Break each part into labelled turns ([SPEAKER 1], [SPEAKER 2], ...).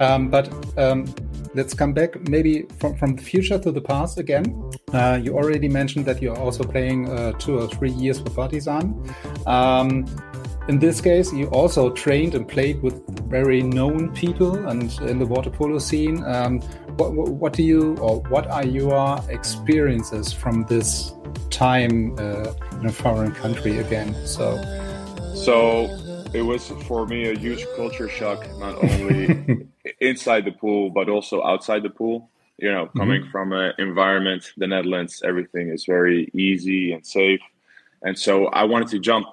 [SPEAKER 1] Um, but um, let's come back maybe from, from the future to the past again. Uh, you already mentioned that you're also playing uh, two or three years for Partizan. Um, in this case, you also trained and played with very known people and in the water polo scene. Um, what, what, do you or what are your experiences from this time uh, in a foreign country again? So,
[SPEAKER 2] so it was for me a huge culture shock, not only inside the pool but also outside the pool. You know, coming mm-hmm. from an environment, the Netherlands, everything is very easy and safe, and so I wanted to jump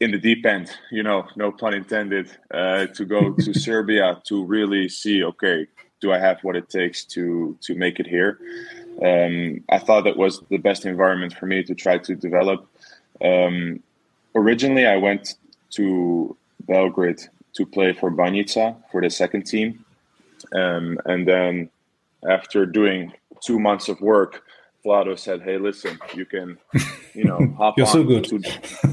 [SPEAKER 2] in the deep end. You know, no pun intended, uh, to go to Serbia to really see. Okay, do I have what it takes to to make it here? Um, I thought that was the best environment for me to try to develop. Um, originally, I went to Belgrade to play for Banjica for the second team. Um, and then after doing two months of work, Vlado said, "Hey, listen, you can, you know, hop
[SPEAKER 1] You're
[SPEAKER 2] on."
[SPEAKER 1] so good.
[SPEAKER 2] To,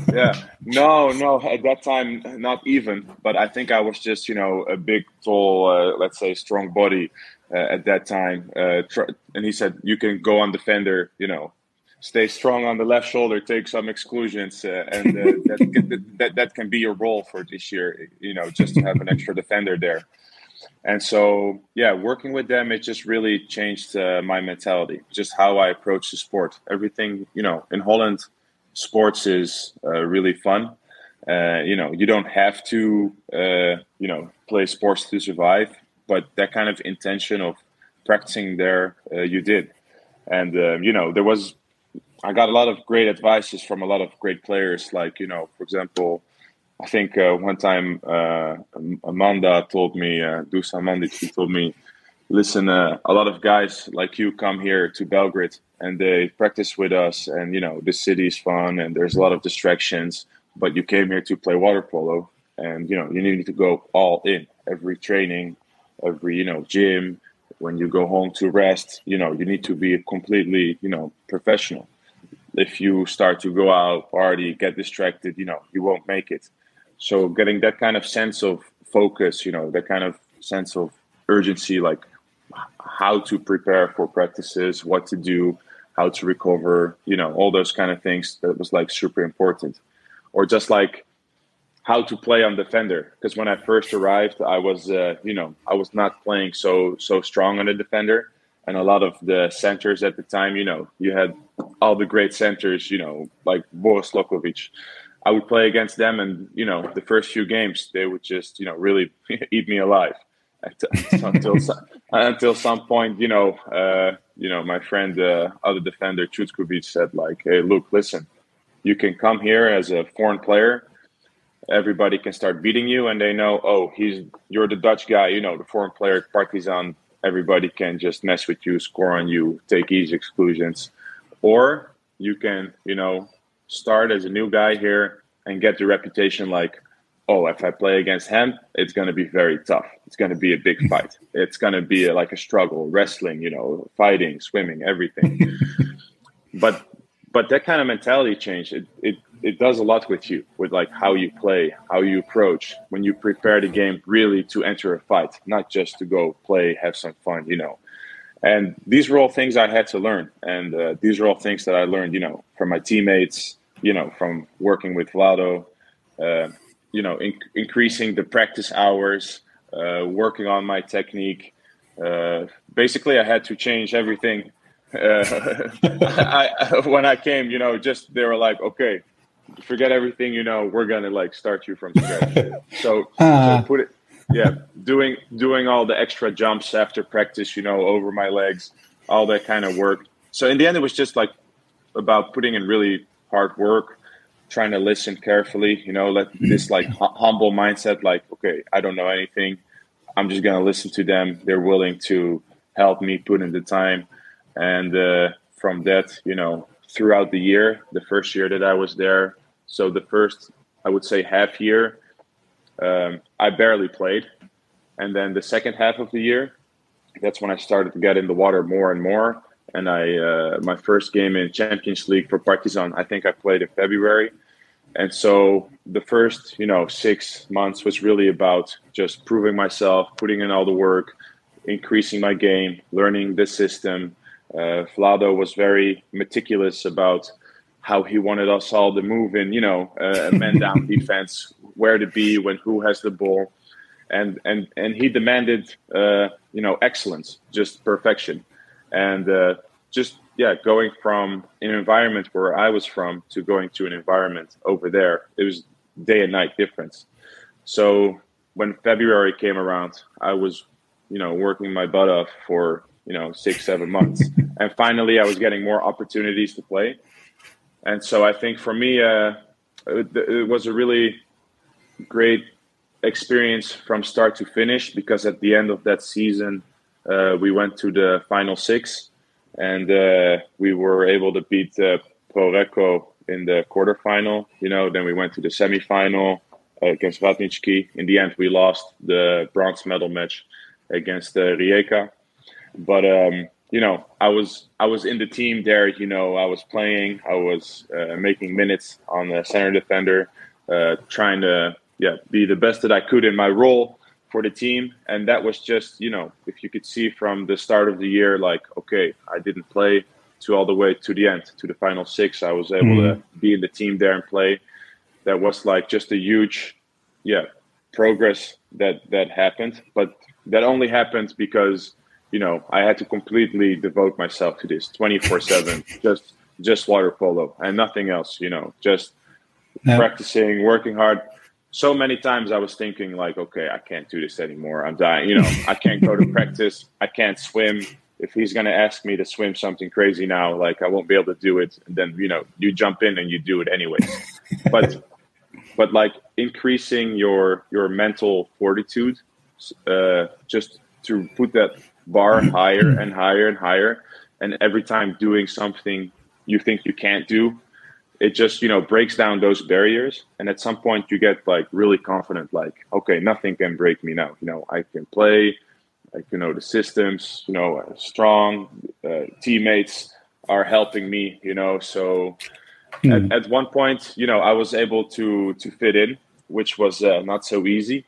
[SPEAKER 2] yeah, no, no. At that time, not even. But I think I was just, you know, a big, tall, uh, let's say, strong body uh, at that time. Uh, tr- and he said, "You can go on defender, you know, stay strong on the left shoulder, take some exclusions, uh, and uh, that, that, that can be your role for this year. You know, just to have an extra defender there. And so, yeah, working with them, it just really changed uh, my mentality, just how I approach the sport. Everything, you know, in Holland, sports is uh, really fun. Uh, you know, you don't have to, uh, you know, play sports to survive, but that kind of intention of practicing there, you did. And, you know, there was I got a lot of great advices from a lot of great players. Like you know, for example, I think uh, one time uh, Amanda told me, uh, Dusa Amanda, she told me, listen, uh, a lot of guys like you come here to Belgrade and they practice with us, and you know, the city is fun and there's a lot of distractions, but you came here to play water polo, and you know, you need to go all in every training, every you know gym. When you go home to rest, you know, you need to be completely, you know, professional if you start to go out party get distracted you know you won't make it. So getting that kind of sense of focus you know that kind of sense of urgency like how to prepare for practices what to do how to recover you know all those kind of things that was like super important. Or just like how to play on defender. Because when i first arrived i was uh, you know i was not playing so so strong on the defender and a lot of the centers at the time you know you had all the great centers, you know, like Boris Lokovic. I would play against them, and you know, the first few games they would just, you know, really eat me alive until until some point, you know, uh, you know, my friend, uh, other defender Chutkovic said like, "Hey, Luke, listen, you can come here as a foreign player. Everybody can start beating you, and they know, oh, he's you're the Dutch guy, you know, the foreign player, Partizan. Everybody can just mess with you, score on you, take easy exclusions." or you can you know start as a new guy here and get the reputation like oh if i play against him it's going to be very tough. It's going to be a big fight. It's going to be a, like a struggle wrestling you know fighting swimming everything. But but that kind of mentality change it, it it does a lot with you with like how you play how you approach when you prepare the game really to enter a fight not just to go play have some fun you know and these were all things I had to learn, and uh, these are all things that I learned, you know, from my teammates, you know, from working with Vlado, uh, you know, in- increasing the practice hours, uh, working on my technique. Uh, basically, I had to change everything. Uh, I, when I came, you know, just they were like, okay, forget everything, you know, we're gonna like start you from scratch. so, so
[SPEAKER 1] ah.
[SPEAKER 2] put it yeah, doing doing all the extra jumps after practice, you know, over my legs, all that kind of work. So in the end, it was just like about putting in really hard work, trying to listen carefully. You know, let this like humble mindset, like okay, I don't know anything. I'm just gonna listen to them. They're willing to help me put in the time, and uh, from that, you know, throughout the year, the first year that I was there, so the first I would say half year, um, I barely played, and then the second half of the year, that's when I started to get in the water more and more. And I, uh, my first game in Champions League for Partizan, I think I played in February. And so the first, you know, six months was really about just proving myself, putting in all the work, increasing my game, learning the system. Uh, Vlado was very meticulous about how he wanted us all to move in, you know, a man down defense, where to be when who has the ball and and and he demanded uh, you know excellence, just perfection, and uh, just yeah, going from an environment where I was from to going to an environment over there, it was day and night difference. So when February came around, I was you know working my butt off for you know six seven months, and finally I was getting more opportunities to play, and so I think for me. Uh, it, it was a really great experience from start to finish because at the end of that season, uh, we went to the final six and uh, we were able to beat uh, Pro Recco in the quarterfinal. You know, then we went to the semifinal uh, against Radnički. In the end, we lost the bronze medal match against uh, Rijeka. But um, you know, I was I was in the team Derek. You know, I was playing. I was uh, making minutes on the center defender, uh, trying to yeah, be the best that I could in my role for the team. And that was just, you know, if you could see from the start of the year, like, okay, I didn't play to all the way to the end, to the final six. I was able mm-hmm. to be in the team there and play. That was like just a huge, yeah, progress that that happened. But that only happened because, you know, I had to completely devote myself to this 24 seven, just just water polo and nothing else, you know, just practicing, working hard, so many times I was thinking like, okay, I can't do this anymore. I'm dying. You know, I can't go to practice. I can't swim. If he's going to ask me to swim something crazy now, like I won't be able to do it. And then, you know, you jump in and you do it anyway. but, but like increasing your, your mental fortitude, uh, just to put that bar higher and higher and higher. And every time doing something you think you can't do, it just you know breaks down those barriers and at some point you get like really confident like okay nothing can break me now you know i can play i can know the systems you know strong uh, teammates are helping me you know so mm. at, at, one point you know i was able to to fit in which was uh, not so easy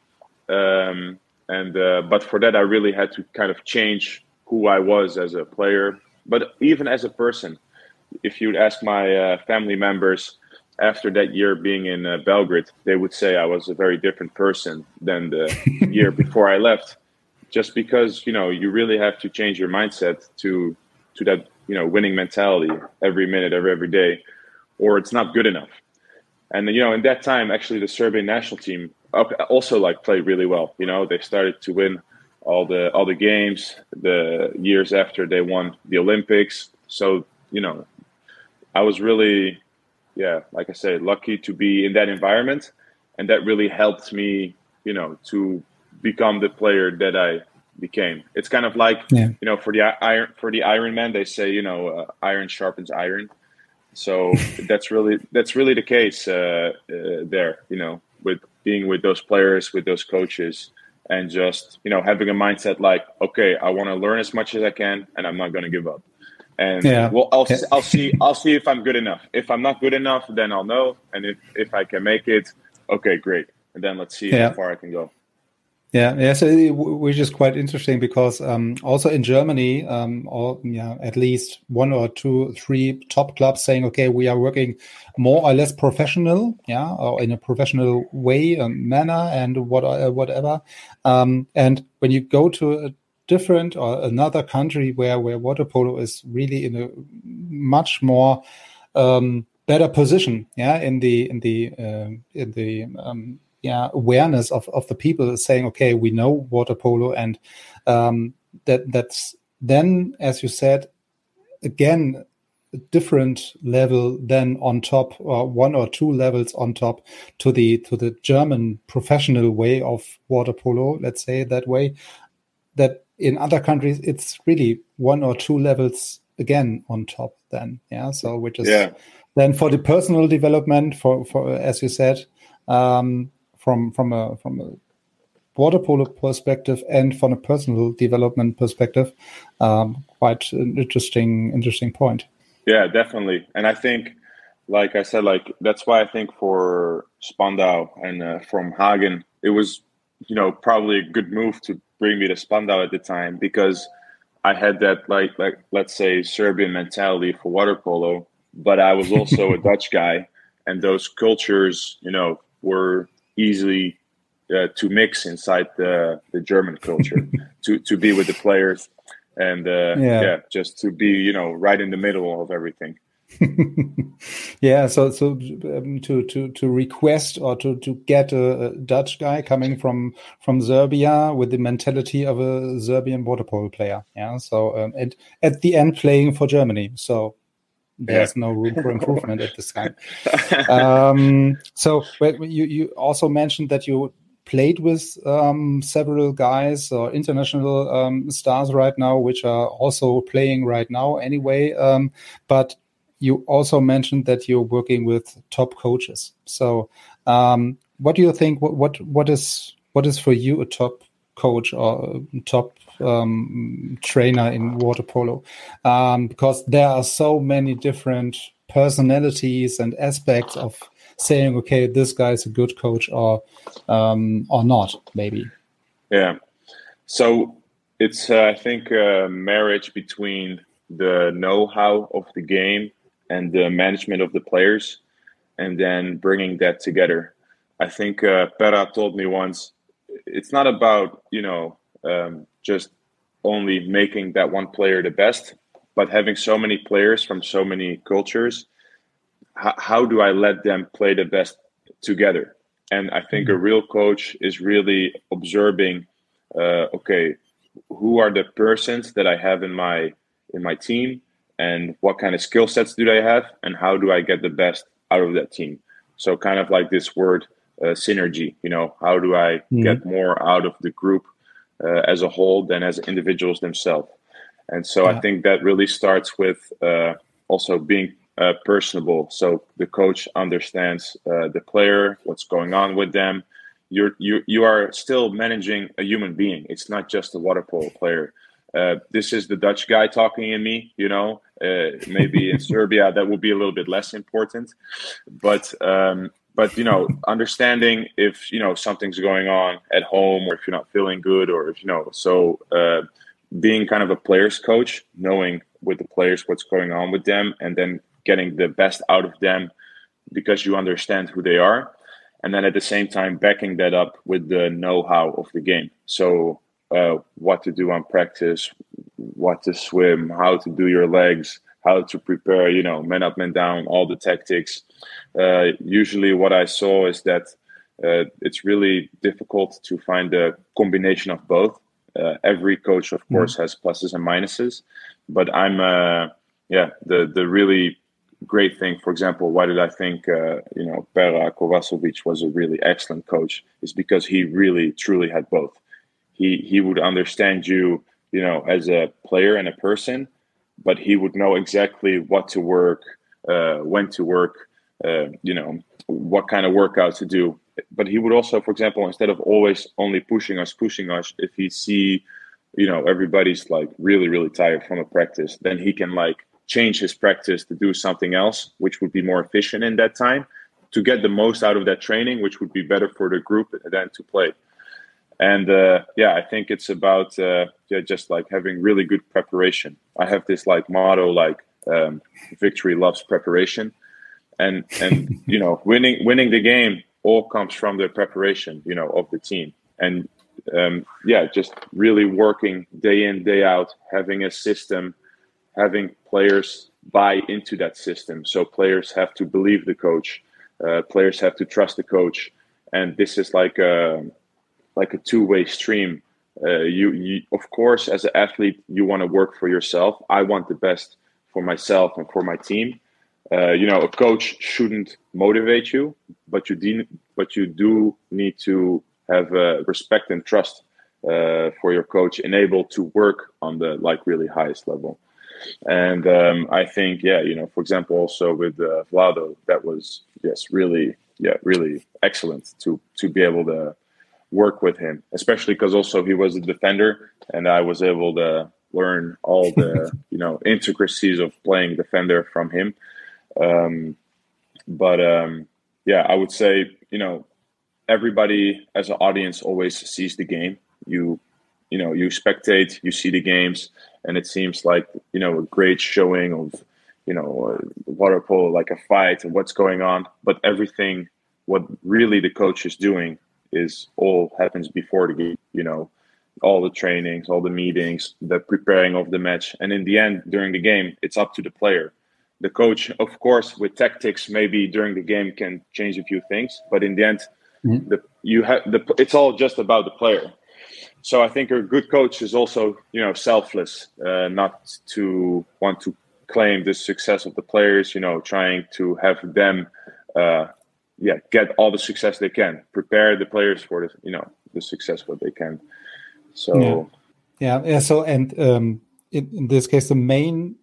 [SPEAKER 2] um, and uh, but for that i really had to kind of change who i was as a player but even as a person if you'd ask my uh, family members after that year being in uh, Belgrade, they would say I was a very different person than the year before I left. Just because you know you really have to change your mindset to to that you know winning mentality every minute, every every day, or it's not good enough. And you know, in that time, actually, the Serbian national team also like played really well. You know, they started to win all the all the games the years after they won the Olympics. So you know, I was really, yeah, like I said, lucky to be in that environment, and that really helped me, you know, to become the player that I became. It's kind of like, yeah. you know, for the iron for the Iron Man, they say, you know, uh, iron sharpens iron. So that's really that's really the case uh, uh, there. You know, with being with those players, with those coaches, and just you know having a mindset like, okay, I want to learn as much as I can, and I'm not going to give up and yeah. well I'll, I'll see I'll see if I'm good enough. If I'm not good enough, then I'll know, and if if I can make it, okay, great, and then let's see yeah. how far I can go.
[SPEAKER 1] Yeah, yeah. So which is quite interesting because um, also in Germany, um, or yeah, at least one or two, three top clubs saying, okay, we are working more or less professional, yeah, or in a professional way, um, manner, and what uh, whatever. Um, and when you go to a different or another country where where water polo is really in a much more um, better position yeah in the in the uh, in the um, yeah awareness of of the people saying okay we know water polo and um, that that's then as you said again a different level than on top or one or two levels on top to the to the German professional way of water polo let's say that way that in other countries it's really one or two levels again on top then yeah so which is
[SPEAKER 2] yeah.
[SPEAKER 1] then for the personal development for for as you said um, from from a from a water polo perspective and from a personal development perspective um, quite an interesting interesting point.
[SPEAKER 2] Yeah definitely. And i think like i said like that's why i think for spandau and uh, from hagen it was you know probably a good move to bring me to spandau at the time because I had that like like let's say Serbian mentality for water polo, but I was also a Dutch guy, and those cultures, you know, were easily uh, to mix inside the the German culture, to to be with the players, and uh, yeah. yeah, just to be you know right in the middle of everything.
[SPEAKER 1] yeah, so so um, to to to request or to to get a, a, Dutch guy coming from from Serbia with the mentality of a Serbian water polo player. Yeah, so um, and at the end playing for Germany. So there's yeah. no room for improvement at this time. Um, so you you also mentioned that you played with um, several guys or international um, stars right now, which are also playing right now anyway. Um, but you also mentioned that you're working with top coaches. So, um, what do you think? What, what what is what is for you a top coach or top um, trainer in water polo? Um, because there are so many different personalities and aspects of saying, okay, this guy is a good coach or um, or not, maybe.
[SPEAKER 2] Yeah. So it's uh, I think a marriage between the know-how of the game and the management of the players, and then bringing that together. I think uh, Pera told me once, it's not about you know um, just only making that one player the best, but having so many players from so many cultures. H- how do I let them play the best together? And I think mm-hmm. a real coach is really observing. Uh, okay, who are the persons that I have in my in my team? and what kind of skill sets do they have and how do i get the best out of that team so kind of like this word uh, synergy you know how do i mm-hmm. get more out of the group uh, as a whole than as individuals themselves. And so yeah. i think that really starts with uh, also being uh, personable. So the coach understands uh, the player what's going on with them. You're you you are still managing a human being. It's not just a water polo player. Uh, this is the Dutch guy talking in me, you know. Uh, maybe in Serbia that would be a little bit less important, but um, but you know, understanding if you know something's going on at home, or if you're not feeling good, or if you know, so uh, being kind of a player's coach, knowing with the players what's going on with them, and then getting the best out of them because you understand who they are, and then at the same time backing that up with the know-how of the game. So uh, what to do on practice, what to swim, how to do your legs, how to prepare, you know, men up, men down, all the tactics. Uh, usually, what I saw is that uh, it's really difficult to find a combination of both. Uh, every coach, of mm-hmm. course, mm-hmm. has pluses and minuses, but I'm, uh, yeah, the the really great thing. For example, why did I think uh, you know Pera Kovacevic was a really excellent coach? Is because he really truly had both he he would understand you you know as a player and a person but he would know exactly what to work uh, when to work uh, you know what kind of workout to do. But he would also for example instead of always only pushing us pushing us if he see you know everybody's like really really tired from a practice then he can like change his practice to do something else which would be more efficient in that time to get the most out of that training which would be better for the group than to play and uh, yeah i think it's about uh, yeah, just like having really good preparation. I have this like motto like um, victory loves preparation. And and you know winning winning the game all comes from the preparation you know of the team. And um, yeah just really working day in day out having a system having players buy into that system. So players have to believe the coach uh, players have to trust the coach. And this is like a um, like a two-way stream. Uh, you, you, of course, as an athlete, you want to work for yourself. I want the best for myself and for my team. Uh, you know, a coach shouldn't motivate you, but you de- but you do need to have uh, respect and trust uh, for your coach, enabled to work on the like really highest level. And um, I think, yeah, you know, for example, also with uh, Vlado, that was yes, really, yeah, really excellent to to be able to work with him, especially because also he was a defender, and I was able to learn all the you know intricacies of playing defender from him. Um, but um, yeah, I would say you know everybody as an audience always sees the game. You you know you spectate, you see the games, and it seems like you know a great showing of you know water polo, like a fight and what's going on. But everything, what really the coach is doing, is all happens before the game. You know, all the trainings, all the meetings, the preparing of the match, and in the end, during the game, it's up to the player. The coach, of course, with tactics, maybe during the game can change a few things, but in the end, mm-hmm. the you have the it's all just about the player. So I think a good coach is also you know selfless, uh, not to want to claim the success of the players. You know, trying to have them. Uh, yeah, get all the success they can. Prepare the players for the you know the success what they can.
[SPEAKER 1] So yeah, yeah. yeah so and um, in, in this case, the main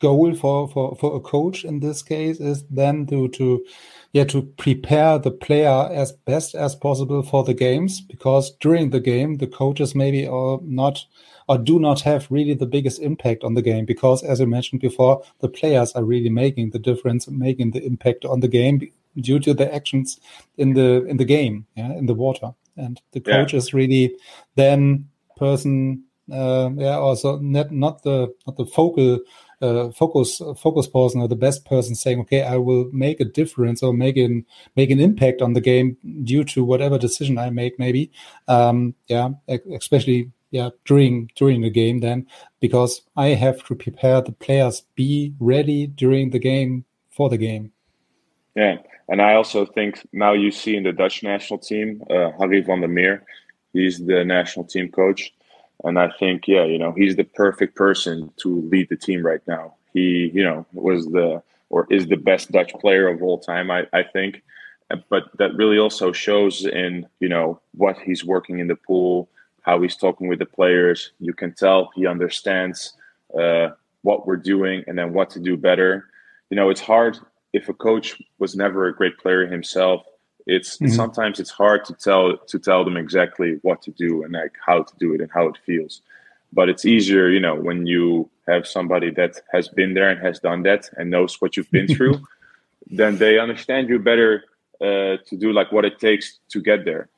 [SPEAKER 1] goal for, for for a coach in this case is then to to yeah to prepare the player as best as possible for the games because during the game the coaches maybe are not or do not have really the biggest impact on the game because as I mentioned before the players are really making the difference making the impact on the game due to the actions in the in the game yeah in the water. And the coach yeah. is really then person uh, yeah also not not the not the focal uh, focus focus person or the best person saying okay i will make a difference or make an make an impact on the game due to whatever decision i make maybe. Um yeah especially yeah during during the game then because i have to prepare the players be ready during the game for the game
[SPEAKER 2] yeah and I also think now you see in the Dutch national team, uh, Harry van der Meer, he's the national team coach. And I think, yeah, you know, he's the perfect person to lead the team right now. He, you know, was the or is the best Dutch player of all time, I, I think. But that really also shows in, you know, what he's working in the pool, how he's talking with the players. You can tell he understands uh, what we're doing and then what to do better. You know, it's hard if a coach was never a great player himself, it's mm-hmm. sometimes it's hard to tell to tell them exactly what to do and like how to do it and how it feels. But it's easier, you know, when you have somebody that has been there and has done that and knows what you've been through, then they understand you better uh, to do like what it takes to get there.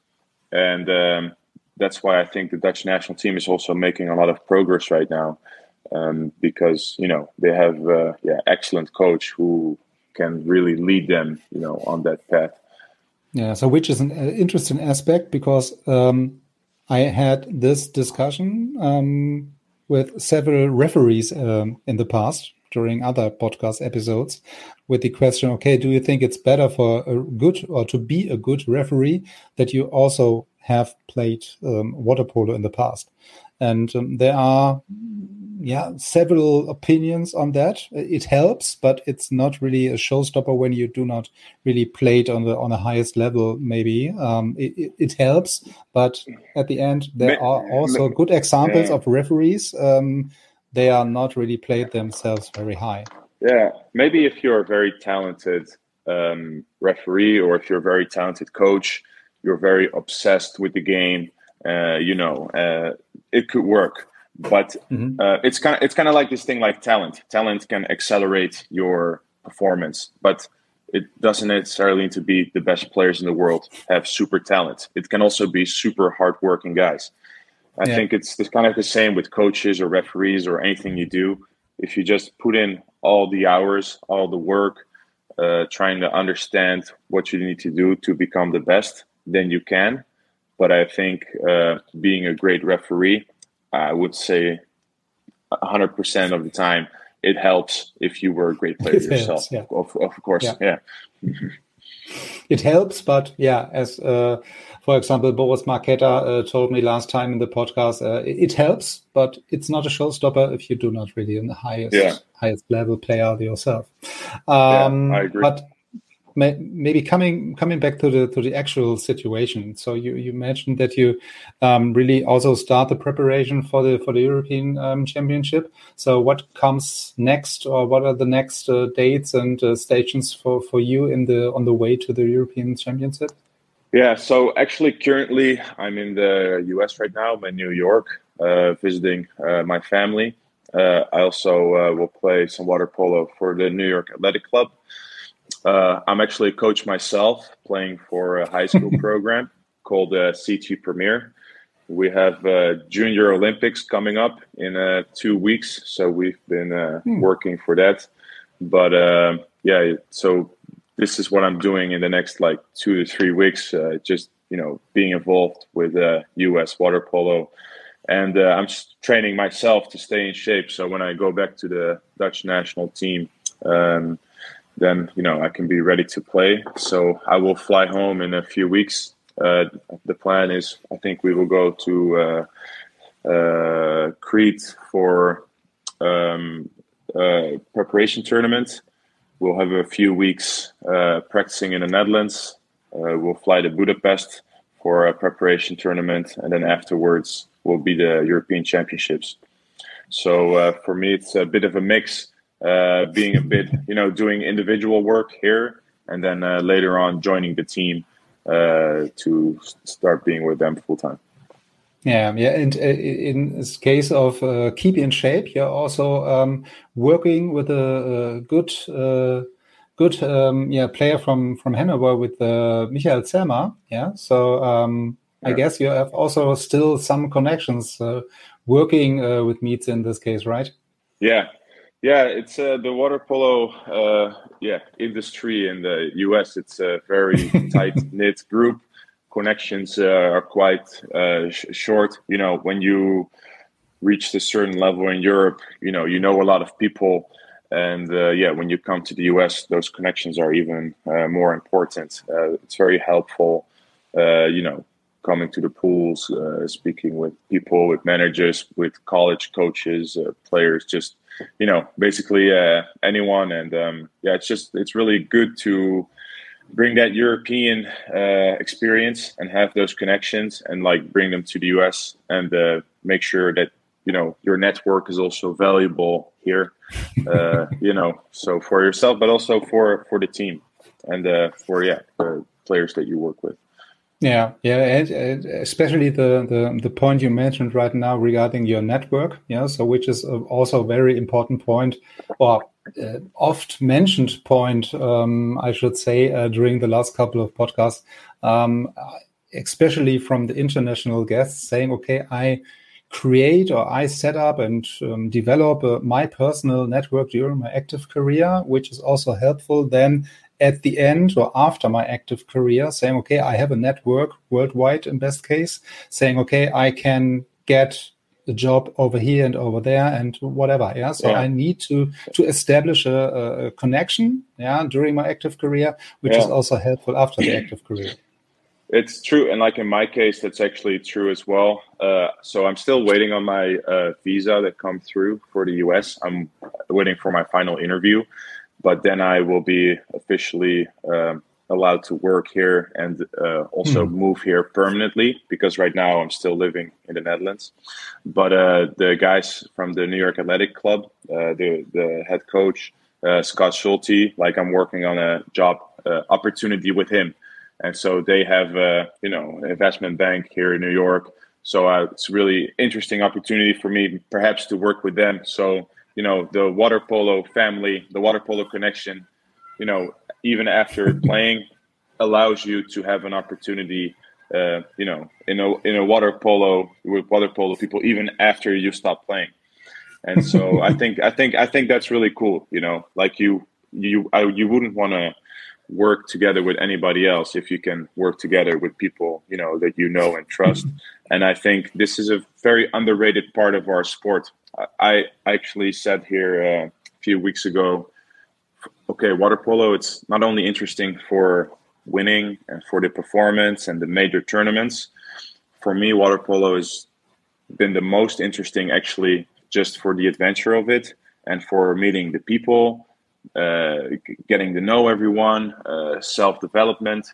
[SPEAKER 2] And um, that's why I think the Dutch national team is also making a lot of progress right now. Um, because you know they have uh, yeah excellent coach who can really lead them, you know, on that path.
[SPEAKER 1] Yeah, so which is an uh, interesting aspect because um, I had this discussion um, with several referees um, in the past during other podcast episodes with the question okay do you think it's better for a good or to be a good referee that you also have played um, water polo in the past and um, there are yeah, several opinions on that. It helps, but it's not really a showstopper when you do not really play it on the on the highest level. Maybe um, it, it, helps, but at the end there are also good examples of referees. Um, they are not really played themselves very high.
[SPEAKER 2] Yeah, maybe if you're a very talented um, referee or if you're a very talented coach, you're very obsessed with the game. Uh, you know, uh, it could work but mm-hmm. uh, it's kind of it's kind of like this thing like talent. Talent can accelerate your performance but it doesn't necessarily need to be the best players in the world have super talent. It can also be super hardworking guys. I yeah. think it's, it's kind of the same with coaches or referees or anything you do. If you just put in all the hours all the work uh, trying to understand what you need to do to become the best then you can. But i think uh, being a great referee I would say 100% of the time it helps if you were a great player it yourself. Helps, yeah. of, of, course, yeah. yeah.
[SPEAKER 1] it helps, but yeah, as uh, for example, Boris Margeta uh, told me last time in the podcast, uh, it, helps, but it's not a showstopper if you do not really in the highest yeah. highest level player yourself.
[SPEAKER 2] Um, yeah, I agree.
[SPEAKER 1] But maybe coming coming back to the to the actual situation. So you you mentioned that you um, really also start the preparation for the for the European um, Championship. So what comes next, or what are the next uh, dates and uh, stations for for you in the on the way to the European Championship?
[SPEAKER 2] Yeah, so actually, currently I'm in the U.S. right now. I'm in New York, uh, visiting uh, my family. Uh, I also uh, will play some water polo for the New York Athletic Club. Uh, I'm actually a coach myself, playing for a high school program called uh, CT Premier. We have uh, Junior Olympics coming up in uh, two weeks, so we've been uh, hmm. working for that. But uh, yeah, so this is what I'm doing in the next like two to three weeks. Uh, just you know, being involved with uh, U.S. water polo, and uh, I'm just training myself to stay in shape. So when I go back to the Dutch national team. Um, then you know I can be ready to play. So I will fly home in a few weeks. Uh, the plan is I think we will go to uh, uh, Crete for um, preparation tournament. We'll have a few weeks uh, practicing in the Netherlands. Uh, we'll fly to Budapest for a preparation tournament, and then afterwards will be the European Championships. So uh, for me, it's a bit of a mix uh, being a bit, you know, doing individual work here, and then uh, later on joining the team uh, to start being with them full time.
[SPEAKER 1] Yeah, yeah, and uh, in this case of uh, keep in shape, you're also um, working with a, a good, uh, good, um, yeah, player from from Hanover with uh, Michael Zellmer. Yeah, so um, yeah. I guess you have also still some connections uh, working uh, with Meets in this case, right?
[SPEAKER 2] Yeah, yeah, it's uh, the water polo uh, yeah industry in the U.S. It's a very tight knit group. Connections uh, are quite uh, sh- short. You know, when you reach a certain level in Europe, you know you know a lot of people, and uh, yeah, when you come to the U.S., those connections are even uh, more important. it's very helpful. you know, coming to the pools, speaking with people, with managers, with college coaches, players, just you know, basically uh, anyone. And um, yeah, it's just it's really good to bring that European uh, experience and have those connections and like bring them to the US and uh, make sure that you know your network is also valuable here. Uh, you know, so for yourself, but also for for the team and uh, for yeah the players that you work with.
[SPEAKER 1] Yeah, yeah, and, and especially the, the the point you mentioned right now regarding your network. Yeah, so which is also a very important point, or uh, oft mentioned point, um, I should say, uh, during the last couple of podcasts, um, especially from the international guests, saying, "Okay, I." create or I set up and um, develop uh, my personal network during my active career, which is also helpful then at the end or after my active career saying, okay, I have a network worldwide in best case, saying, okay, I can get a job over here and over there and whatever. Yeah. So yeah. I need to to establish a, a, connection. Yeah. During my active career, which yeah. is also helpful after the active career.
[SPEAKER 2] It's true, and like in my case, that's actually true as well. Uh, so I'm still waiting on my uh, visa that come through for the US. I'm waiting for my final interview, but then I will be officially um, allowed to work here and uh, also mm. move here permanently because right now I'm still living in the Netherlands. But uh, the guys from the New York Athletic Club, uh, the the head coach uh, Scott Schulte, like I'm working on a job uh, opportunity with him, and so they have uh, you know investment bank here in New York. So it's a really interesting opportunity for me, perhaps, to work with them. So you know the water polo family, the water polo connection, you know, even after playing, allows you to have an opportunity. Uh, you know, in a in a water polo with water polo people, even after you stop playing, and so I think I think I think that's really cool. You know, like you you I, you wouldn't want to work together with anybody else if you can work together with people you know that you know and trust and i think this is a very underrated part of our sport I actually said here uh, a few weeks ago, okay, water polo. It's not only interesting for winning and for the performance and the major tournaments. For me, water polo has been the most interesting, actually, just for the adventure of it and for meeting the people, getting to know everyone, uh, self development.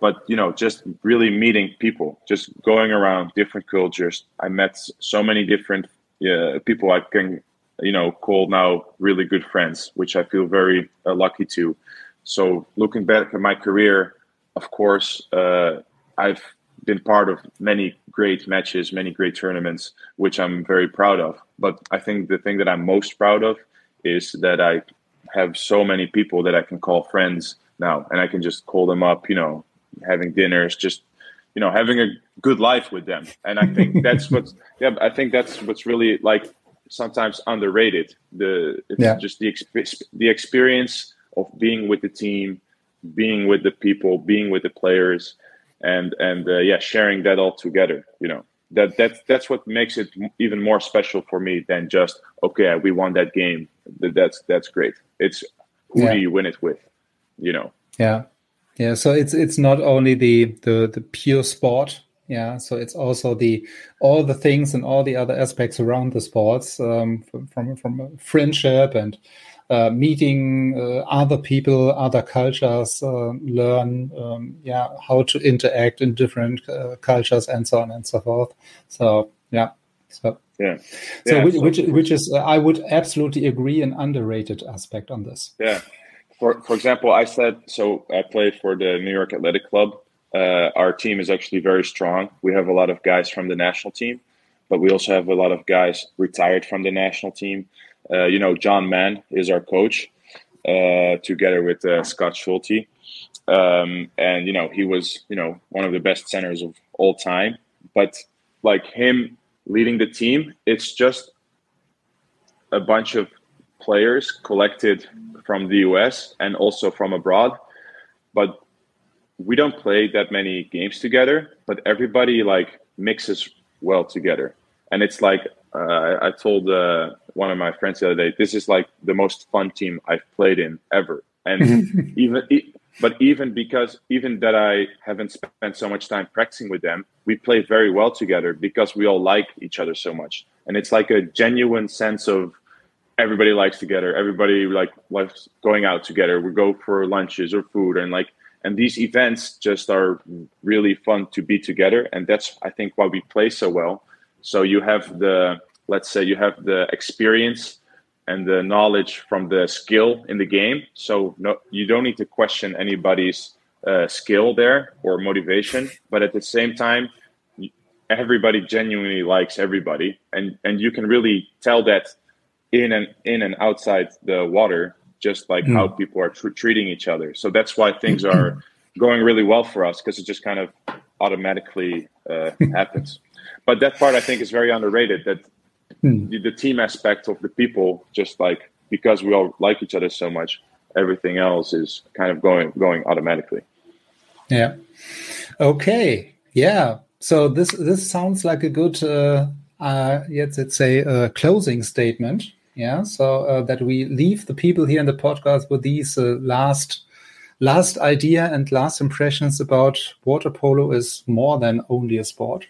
[SPEAKER 2] But you know, just really meeting people, just going around different cultures. I met so many different uh, people I can, you know, call now really good friends, which I feel very uh, lucky to. So looking back at my career, of course, uh, I've been part of many great matches, many great tournaments, which I'm very proud of. But I think the thing that I'm most proud of is that I have so many people that I can call friends now, and I can just call them up, you know, having dinners, just you know, having a good life with them. And I think that's what's yeah, I think that's what's really like sometimes underrated. The yeah. just the the experience of being with the team, being with the people, being with the players, and and uh, yeah, sharing that all together. You know, that that's that's what makes it even more special for me than just okay, we won that game. That's that's great. It's who yeah. do you win it with? You know.
[SPEAKER 1] Yeah, yeah. So it's it's not only the the the pure sport. Yeah, so it's also the all the things and all the other aspects around the sports, um, from, from from friendship and uh, meeting uh, other people, other cultures, uh, learn um, yeah how to interact in different uh, cultures and so on and so forth. So yeah, so
[SPEAKER 2] yeah,
[SPEAKER 1] so which, which, which is uh, I would absolutely agree an underrated aspect on this.
[SPEAKER 2] Yeah, for for example, I said so. I play for the New York Athletic Club. Uh, our team is actually very strong. We have a lot of guys from the national team, but we also have a lot of guys retired from the national team. Uh, you know, John Mann is our coach, uh, together with uh, Scott Schulte. Um, and, you know, he was, you know, one of the best centers of all time. But like him leading the team, it's just a bunch of players collected from the US and also from abroad. But we don't play that many games together, but everybody like mixes well together. And it's like uh, I told uh, one of my friends the other day, this is like the most fun team I've played in ever. And even, but even because, even that I haven't spent so much time practicing with them, we play very well together because we all like each other so much. And it's like a genuine sense of everybody likes together. Everybody like likes going out together. We go for lunches or food and like, and these events just are really fun to be together. And that's, I think, why we play so well so you have the, let's say, you have the experience and the knowledge from the skill in the game. So no, you don't need to question anybody's uh, skill there or motivation. But at the same time, everybody genuinely likes everybody, and and you can really tell that in and in and outside the water, just like mm. how people are tr- treating each other. So that's why things are going really well for us because it just kind of automatically uh, happens. But that part I think is very underrated. That hmm. the, the team aspect of the people, just like because we all like each other so much, everything else is kind of going going automatically.
[SPEAKER 1] Yeah. Okay. Yeah. So this this sounds like a good uh, uh yes, let's say a closing statement. Yeah. So uh, that we leave the people here in the podcast with these uh, last last idea and last impressions about water polo is more than only a sport.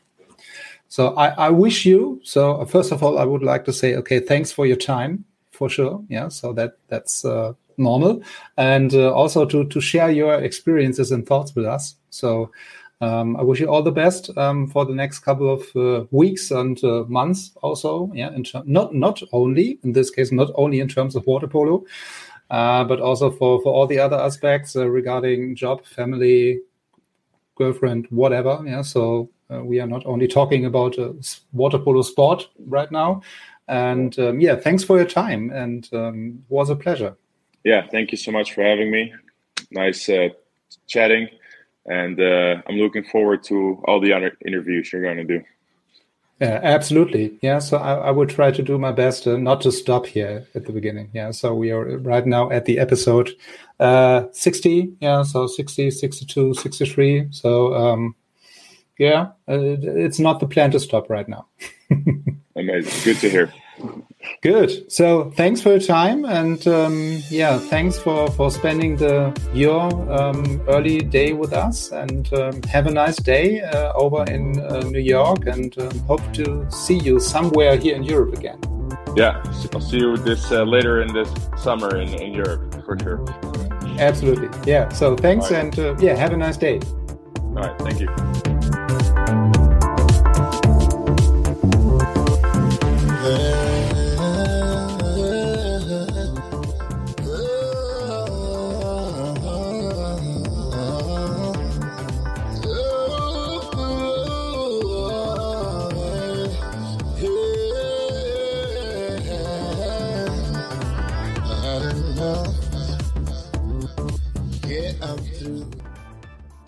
[SPEAKER 1] So I, I wish you. So first of all, I would like to say, okay, thanks for your time, for sure. Yeah. So that that's uh, normal, and uh, also to to share your experiences and thoughts with us. So. Um, I wish you all the best um, for the next couple of uh, weeks and uh, months. Also, yeah, in ter- not not only in this case, not only in terms of water polo, uh, but also for for all the other aspects uh, regarding job, family, girlfriend, whatever. Yeah, so uh, we are not only talking about a water polo sport right now. And um, yeah, thanks for your time, and um, was a pleasure.
[SPEAKER 2] Yeah, thank you so much for having me. Nice uh, chatting, and uh, I'm looking forward to all the other interviews you're going to do.
[SPEAKER 1] Yeah, absolutely. Yeah, so I, I will try to do my best uh, not to stop here at the beginning. Yeah, so we are right now at the episode uh, 60. Yeah, so 60, 62, 63. So um, yeah, uh, it's not the plan to stop right now.
[SPEAKER 2] Amazing. Good to hear.
[SPEAKER 1] Good. So thanks for your time, and um, yeah, thanks for for spending the your um, early day with us. And um, have a nice day uh, over in uh, New York, and um, hope to see you somewhere here in Europe again.
[SPEAKER 2] Yeah, I'll see you this uh, later in this summer in, in Europe for sure.
[SPEAKER 1] Absolutely. Yeah. So thanks, right. and uh, yeah, have a nice day.
[SPEAKER 2] All right. Thank you.